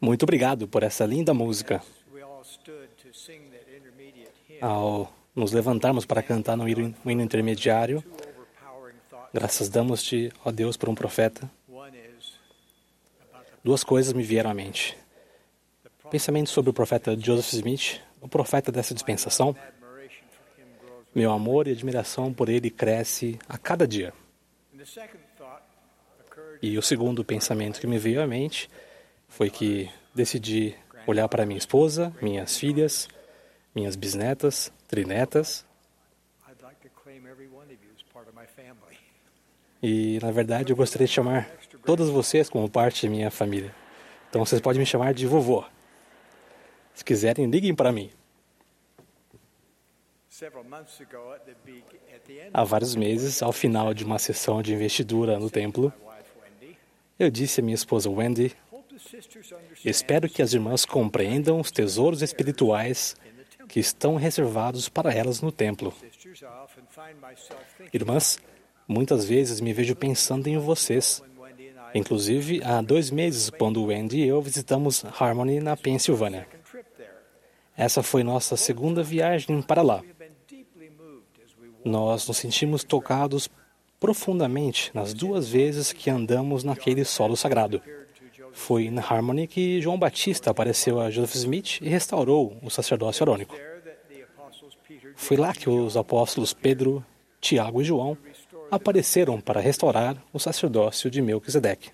Muito obrigado por essa linda música. Ao nos levantarmos para cantar no hino intermediário, graças damos-te, ó Deus, por um profeta. Duas coisas me vieram à mente. Pensamento sobre o profeta Joseph Smith, o profeta dessa dispensação. Meu amor e admiração por ele cresce a cada dia. E o segundo pensamento que me veio à mente foi que decidi olhar para minha esposa, minhas filhas, minhas bisnetas, trinetas. E, na verdade, eu gostaria de chamar todas vocês como parte da minha família. Então, vocês podem me chamar de vovô. Se quiserem, liguem para mim. Há vários meses, ao final de uma sessão de investidura no templo, eu disse à minha esposa Wendy: Espero que as irmãs compreendam os tesouros espirituais que estão reservados para elas no templo. Irmãs, muitas vezes me vejo pensando em vocês. Inclusive, há dois meses, quando Wendy e eu visitamos Harmony na Pensilvânia. Essa foi nossa segunda viagem para lá. Nós nos sentimos tocados profundamente nas duas vezes que andamos naquele solo sagrado. Foi em Harmony que João Batista apareceu a Joseph Smith e restaurou o sacerdócio arônico. Foi lá que os apóstolos Pedro, Tiago e João apareceram para restaurar o sacerdócio de Melquisedeque.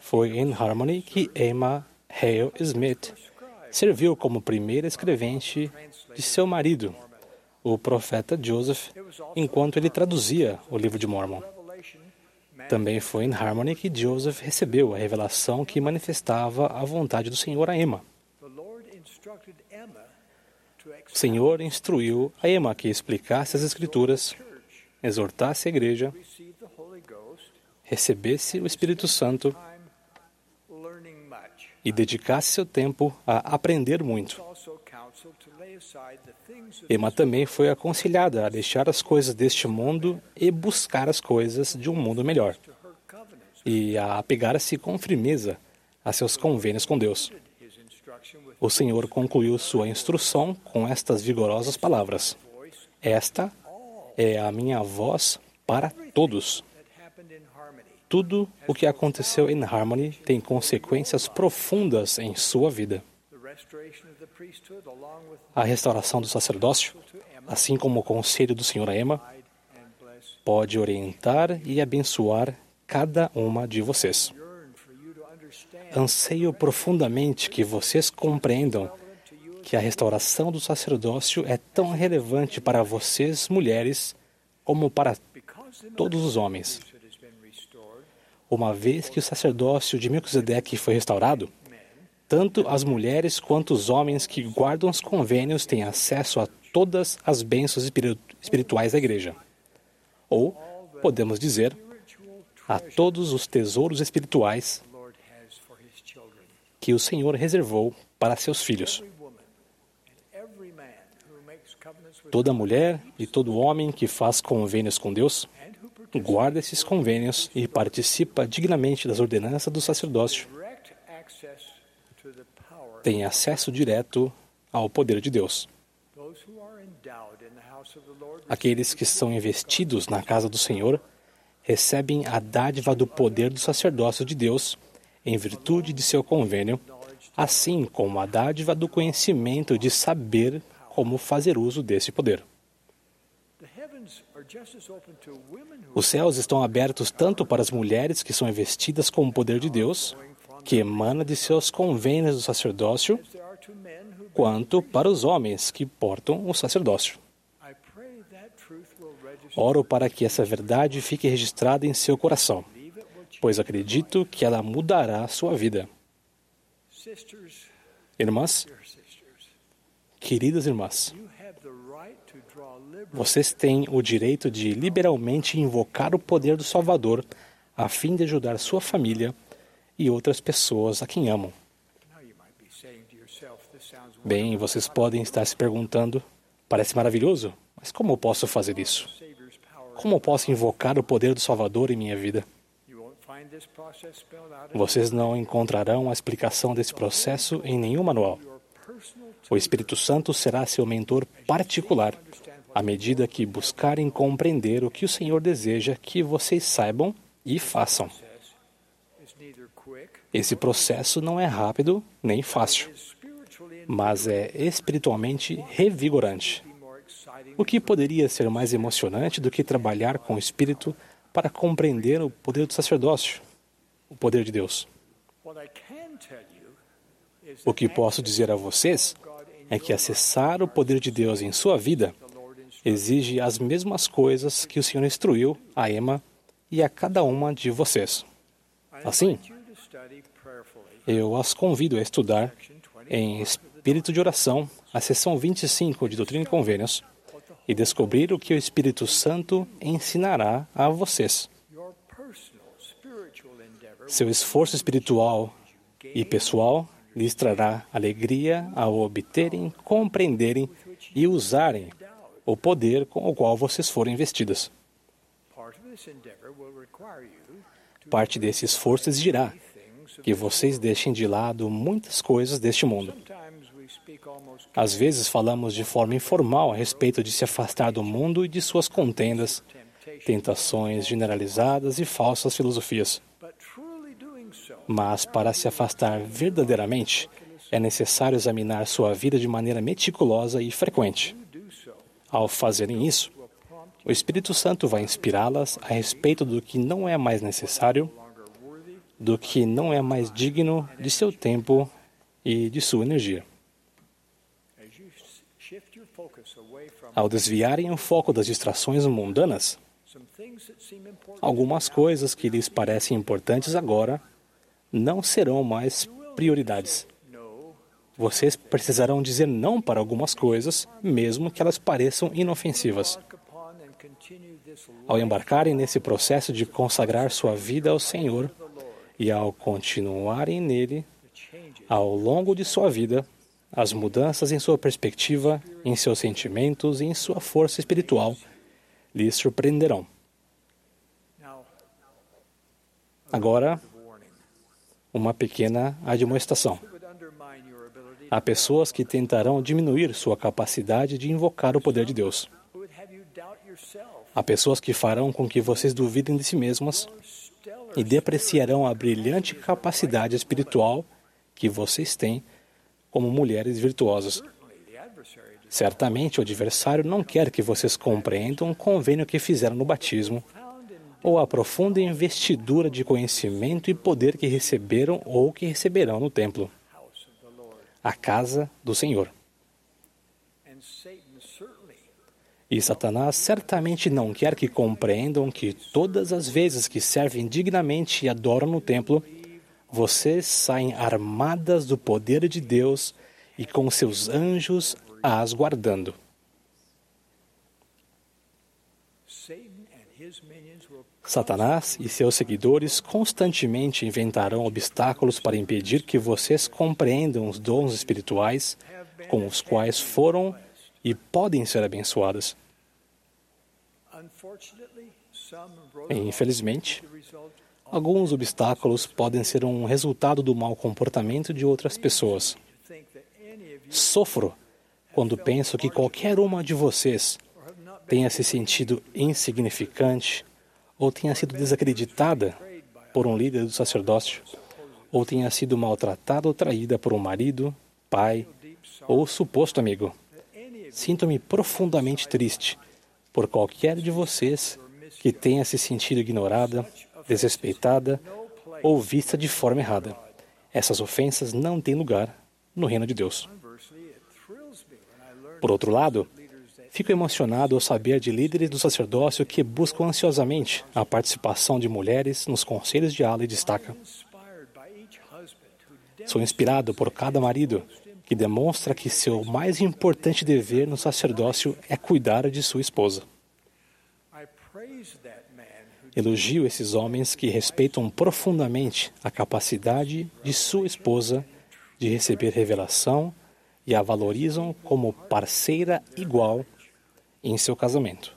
Foi em Harmony que Emma Hale Smith serviu como primeira escrevente de seu marido, o profeta Joseph, enquanto ele traduzia o livro de Mormon. Também foi em Harmony que Joseph recebeu a revelação que manifestava a vontade do Senhor a Emma. O Senhor instruiu a Emma que explicasse as Escrituras, exortasse a igreja, recebesse o Espírito Santo e dedicasse seu tempo a aprender muito. Emma também foi aconselhada a deixar as coisas deste mundo e buscar as coisas de um mundo melhor, e a apegar-se com firmeza a seus convênios com Deus. O Senhor concluiu sua instrução com estas vigorosas palavras: Esta é a minha voz para todos. Tudo o que aconteceu em Harmony tem consequências profundas em sua vida. A restauração do sacerdócio, assim como o conselho do Senhor a Emma, pode orientar e abençoar cada uma de vocês. Anseio profundamente que vocês compreendam que a restauração do sacerdócio é tão relevante para vocês, mulheres, como para todos os homens. Uma vez que o sacerdócio de Melquisedeque foi restaurado, tanto as mulheres quanto os homens que guardam os convênios têm acesso a todas as bênçãos espirituais da igreja. Ou, podemos dizer, a todos os tesouros espirituais que o Senhor reservou para seus filhos. Toda mulher e todo homem que faz convênios com Deus guarda esses convênios e participa dignamente das ordenanças do sacerdócio. Tem acesso direto ao poder de Deus. Aqueles que são investidos na casa do Senhor recebem a dádiva do poder do sacerdócio de Deus em virtude de seu convênio, assim como a dádiva do conhecimento de saber como fazer uso desse poder. Os céus estão abertos tanto para as mulheres que são investidas com o poder de Deus, que emana de seus convênios do sacerdócio, quanto para os homens que portam o sacerdócio. Oro para que essa verdade fique registrada em seu coração, pois acredito que ela mudará a sua vida. Irmãs, queridas irmãs, vocês têm o direito de liberalmente invocar o poder do Salvador a fim de ajudar sua família e outras pessoas a quem amam. Bem, vocês podem estar se perguntando: parece maravilhoso, mas como eu posso fazer isso? Como eu posso invocar o poder do Salvador em minha vida? Vocês não encontrarão a explicação desse processo em nenhum manual. O Espírito Santo será seu mentor particular à medida que buscarem compreender o que o Senhor deseja que vocês saibam e façam. Esse processo não é rápido nem fácil, mas é espiritualmente revigorante. O que poderia ser mais emocionante do que trabalhar com o Espírito para compreender o poder do sacerdócio, o poder de Deus? O que posso dizer a vocês é que acessar o poder de Deus em sua vida exige as mesmas coisas que o Senhor instruiu a Emma e a cada uma de vocês. Assim, eu as convido a estudar em espírito de oração a seção 25 de Doutrina e Convênios e descobrir o que o Espírito Santo ensinará a vocês. Seu esforço espiritual e pessoal lhes trará alegria ao obterem, compreenderem e usarem o poder com o qual vocês foram investidas. Parte desse esforço exigirá que vocês deixem de lado muitas coisas deste mundo. Às vezes falamos de forma informal a respeito de se afastar do mundo e de suas contendas, tentações generalizadas e falsas filosofias. Mas para se afastar verdadeiramente, é necessário examinar sua vida de maneira meticulosa e frequente. Ao fazerem isso, o Espírito Santo vai inspirá-las a respeito do que não é mais necessário, do que não é mais digno de seu tempo e de sua energia. Ao desviarem o foco das distrações mundanas, algumas coisas que lhes parecem importantes agora não serão mais prioridades. Vocês precisarão dizer não para algumas coisas, mesmo que elas pareçam inofensivas. Ao embarcarem nesse processo de consagrar sua vida ao Senhor e ao continuarem nele, ao longo de sua vida, as mudanças em sua perspectiva, em seus sentimentos e em sua força espiritual lhes surpreenderão. Agora, uma pequena admoestação. Há pessoas que tentarão diminuir sua capacidade de invocar o poder de Deus. Há pessoas que farão com que vocês duvidem de si mesmas e depreciarão a brilhante capacidade espiritual que vocês têm como mulheres virtuosas. Certamente o adversário não quer que vocês compreendam o convênio que fizeram no batismo, ou a profunda investidura de conhecimento e poder que receberam ou que receberão no templo a casa do Senhor. E Satanás certamente não quer que compreendam que todas as vezes que servem dignamente e adoram no templo, vocês saem armadas do poder de Deus e com seus anjos as guardando. Satanás e seus seguidores constantemente inventarão obstáculos para impedir que vocês compreendam os dons espirituais com os quais foram e podem ser abençoadas. Infelizmente, Alguns obstáculos podem ser um resultado do mau comportamento de outras pessoas. Sofro quando penso que qualquer uma de vocês tenha se sentido insignificante ou tenha sido desacreditada por um líder do sacerdócio, ou tenha sido maltratada ou traída por um marido, pai ou suposto amigo. Sinto-me profundamente triste por qualquer de vocês que tenha se sentido ignorada desrespeitada ou vista de forma errada. Essas ofensas não têm lugar no reino de Deus. Por outro lado, fico emocionado ao saber de líderes do sacerdócio que buscam ansiosamente a participação de mulheres nos conselhos de ala e destaca. Sou inspirado por cada marido que demonstra que seu mais importante dever no sacerdócio é cuidar de sua esposa. Elogio esses homens que respeitam profundamente a capacidade de sua esposa de receber revelação e a valorizam como parceira igual em seu casamento.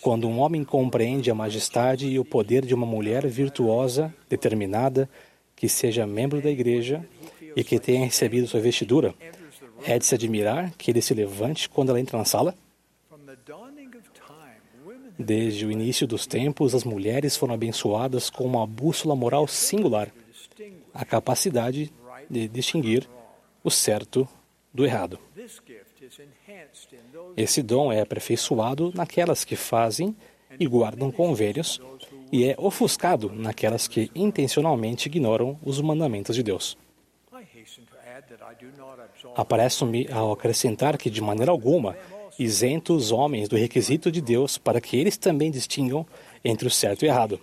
Quando um homem compreende a majestade e o poder de uma mulher virtuosa, determinada, que seja membro da igreja e que tenha recebido sua vestidura, é de se admirar que ele se levante quando ela entra na sala? Desde o início dos tempos, as mulheres foram abençoadas com uma bússola moral singular, a capacidade de distinguir o certo do errado. Esse dom é aperfeiçoado naquelas que fazem e guardam convênios e é ofuscado naquelas que intencionalmente ignoram os mandamentos de Deus. Apareço-me ao acrescentar que, de maneira alguma, isento os homens do requisito de Deus para que eles também distingam entre o certo e o errado.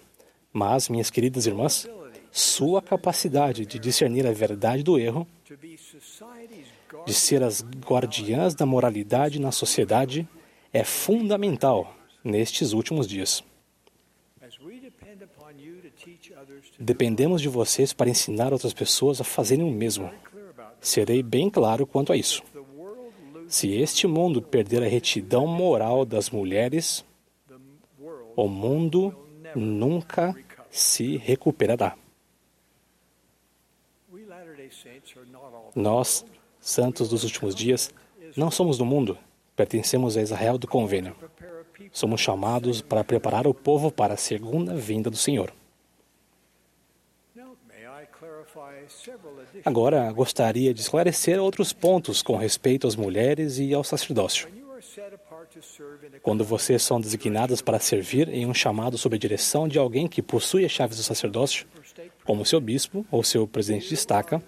Mas, minhas queridas irmãs, sua capacidade de discernir a verdade do erro, de ser as guardiãs da moralidade na sociedade, é fundamental nestes últimos dias. Dependemos de vocês para ensinar outras pessoas a fazerem o mesmo. Serei bem claro quanto a isso. Se este mundo perder a retidão moral das mulheres, o mundo nunca se recuperará. Nós, santos dos últimos dias, não somos do mundo, pertencemos a Israel do convênio. Somos chamados para preparar o povo para a segunda vinda do Senhor. Agora, gostaria de esclarecer outros pontos com respeito às mulheres e ao sacerdócio. Quando vocês são designadas para servir em um chamado sob a direção de alguém que possui as chaves do sacerdócio, como seu bispo ou seu presidente de estaca,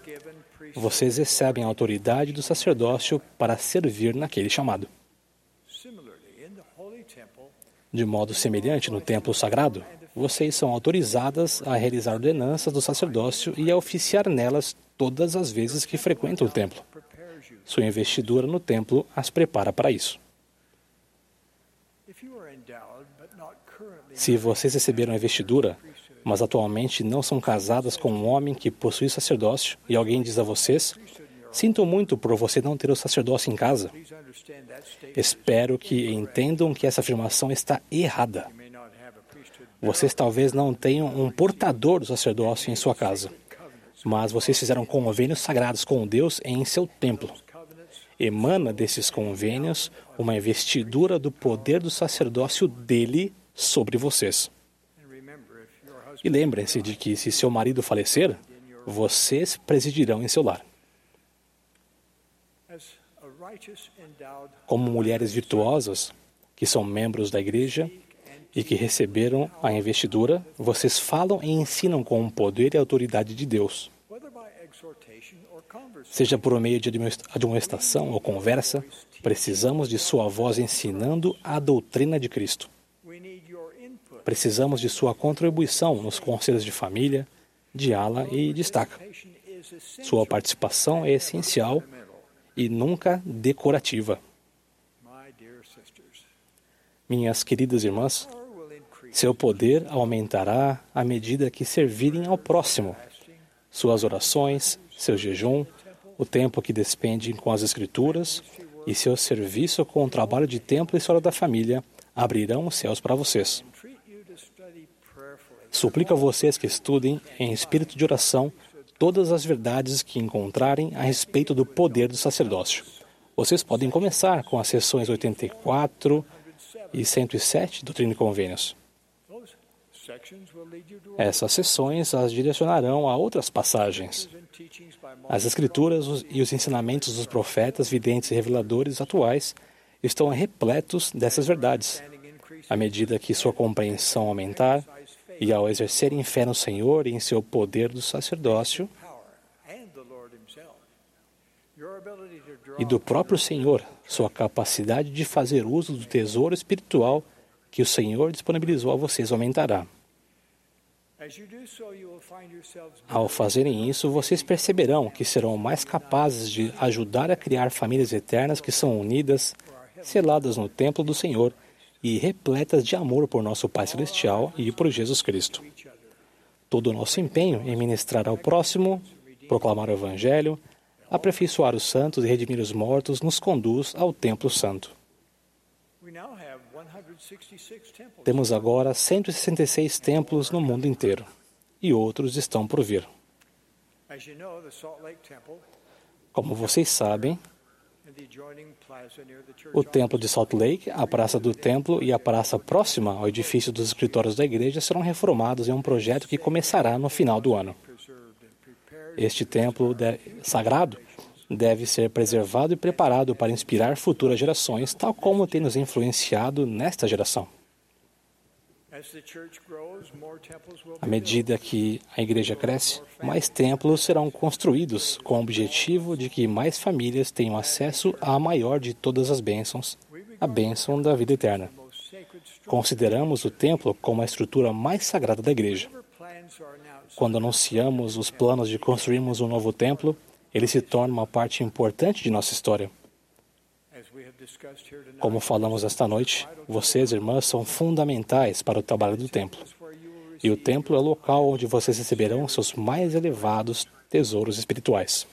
vocês recebem a autoridade do sacerdócio para servir naquele chamado. De modo semelhante, no templo sagrado, vocês são autorizadas a realizar ordenanças do sacerdócio e a oficiar nelas todas as vezes que frequentam o templo. Sua investidura no templo as prepara para isso. Se vocês receberam a investidura, mas atualmente não são casadas com um homem que possui sacerdócio, e alguém diz a vocês: Sinto muito por você não ter o sacerdócio em casa. Espero que entendam que essa afirmação está errada. Vocês talvez não tenham um portador do sacerdócio em sua casa, mas vocês fizeram convênios sagrados com Deus em seu templo. Emana desses convênios uma investidura do poder do sacerdócio dele sobre vocês. E lembrem-se de que, se seu marido falecer, vocês presidirão em seu lar. Como mulheres virtuosas, que são membros da igreja, e que receberam a investidura, vocês falam e ensinam com o poder e autoridade de Deus. Seja por meio de admoestação ou conversa, precisamos de sua voz ensinando a doutrina de Cristo. Precisamos de sua contribuição nos conselhos de família, de ala e destaca. Sua participação é essencial e nunca decorativa. Minhas queridas irmãs, seu poder aumentará à medida que servirem ao próximo. Suas orações, seu jejum, o tempo que despendem com as Escrituras e seu serviço com o trabalho de templo e história da família abrirão os céus para vocês. Suplico a vocês que estudem em espírito de oração todas as verdades que encontrarem a respeito do poder do sacerdócio. Vocês podem começar com as sessões 84 e 107 do Trino Convênios. Essas sessões as direcionarão a outras passagens. As Escrituras e os ensinamentos dos profetas, videntes e reveladores atuais estão repletos dessas verdades. À medida que sua compreensão aumentar, e ao exercerem fé no Senhor e em seu poder do sacerdócio, e do próprio Senhor, sua capacidade de fazer uso do tesouro espiritual que o Senhor disponibilizou a vocês aumentará. Ao fazerem isso, vocês perceberão que serão mais capazes de ajudar a criar famílias eternas que são unidas, seladas no templo do Senhor e repletas de amor por nosso Pai Celestial e por Jesus Cristo. Todo o nosso empenho em ministrar ao próximo, proclamar o Evangelho, aperfeiçoar os santos e redimir os mortos nos conduz ao Templo Santo. Temos agora 166 templos no mundo inteiro e outros estão por vir. Como vocês sabem, o templo de Salt Lake, a praça do templo e a praça próxima ao edifício dos escritórios da igreja serão reformados em um projeto que começará no final do ano. Este templo sagrado deve ser preservado e preparado para inspirar futuras gerações, tal como tem nos influenciado nesta geração. À medida que a igreja cresce, mais templos serão construídos com o objetivo de que mais famílias tenham acesso à maior de todas as bênçãos, a bênção da vida eterna. Consideramos o templo como a estrutura mais sagrada da igreja. Quando anunciamos os planos de construirmos um novo templo, ele se torna uma parte importante de nossa história. Como falamos esta noite, vocês, irmãs, são fundamentais para o trabalho do templo. E o templo é o local onde vocês receberão seus mais elevados tesouros espirituais.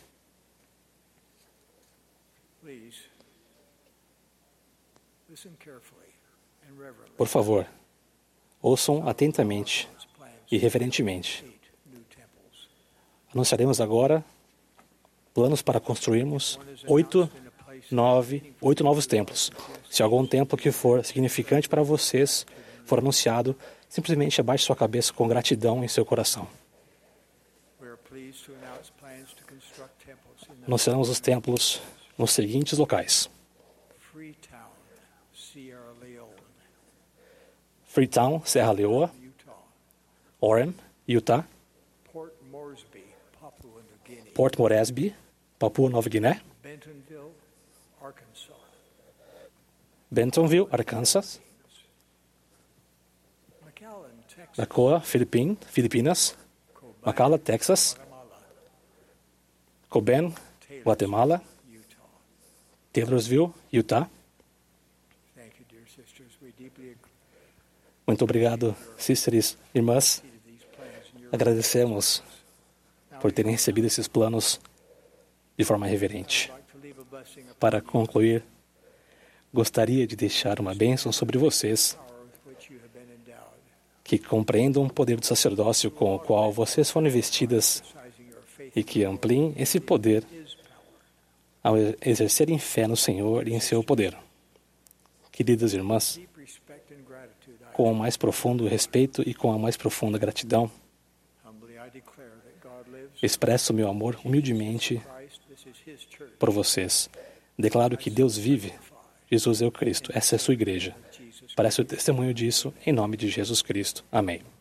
Por favor, ouçam atentamente e reverentemente. Anunciaremos agora planos para construirmos oito, nove, oito novos templos. Se algum templo que for significante para vocês for anunciado, simplesmente abaixe sua cabeça com gratidão em seu coração. Anunciamos os templos nos seguintes locais: Freetown, Serra Leoa, Orem, Utah, Port Moresby, Papua Nova Guiné, Bentonville, Arkansas, Nacoa, Filipinas, McAllen, Texas, Coben, Guatemala, Taylorsville, Utah. Muito obrigado, sisters, irmãs. Agradecemos por terem recebido esses planos de forma reverente. Para concluir, gostaria de deixar uma bênção sobre vocês que compreendam o poder do sacerdócio com o qual vocês foram investidas e que ampliem esse poder ao exercerem fé no Senhor e em seu poder. Queridas irmãs, com o mais profundo respeito e com a mais profunda gratidão, expresso meu amor humildemente por vocês. Declaro que Deus vive, Jesus é o Cristo, essa é a sua igreja. Parece o testemunho disso, em nome de Jesus Cristo. Amém.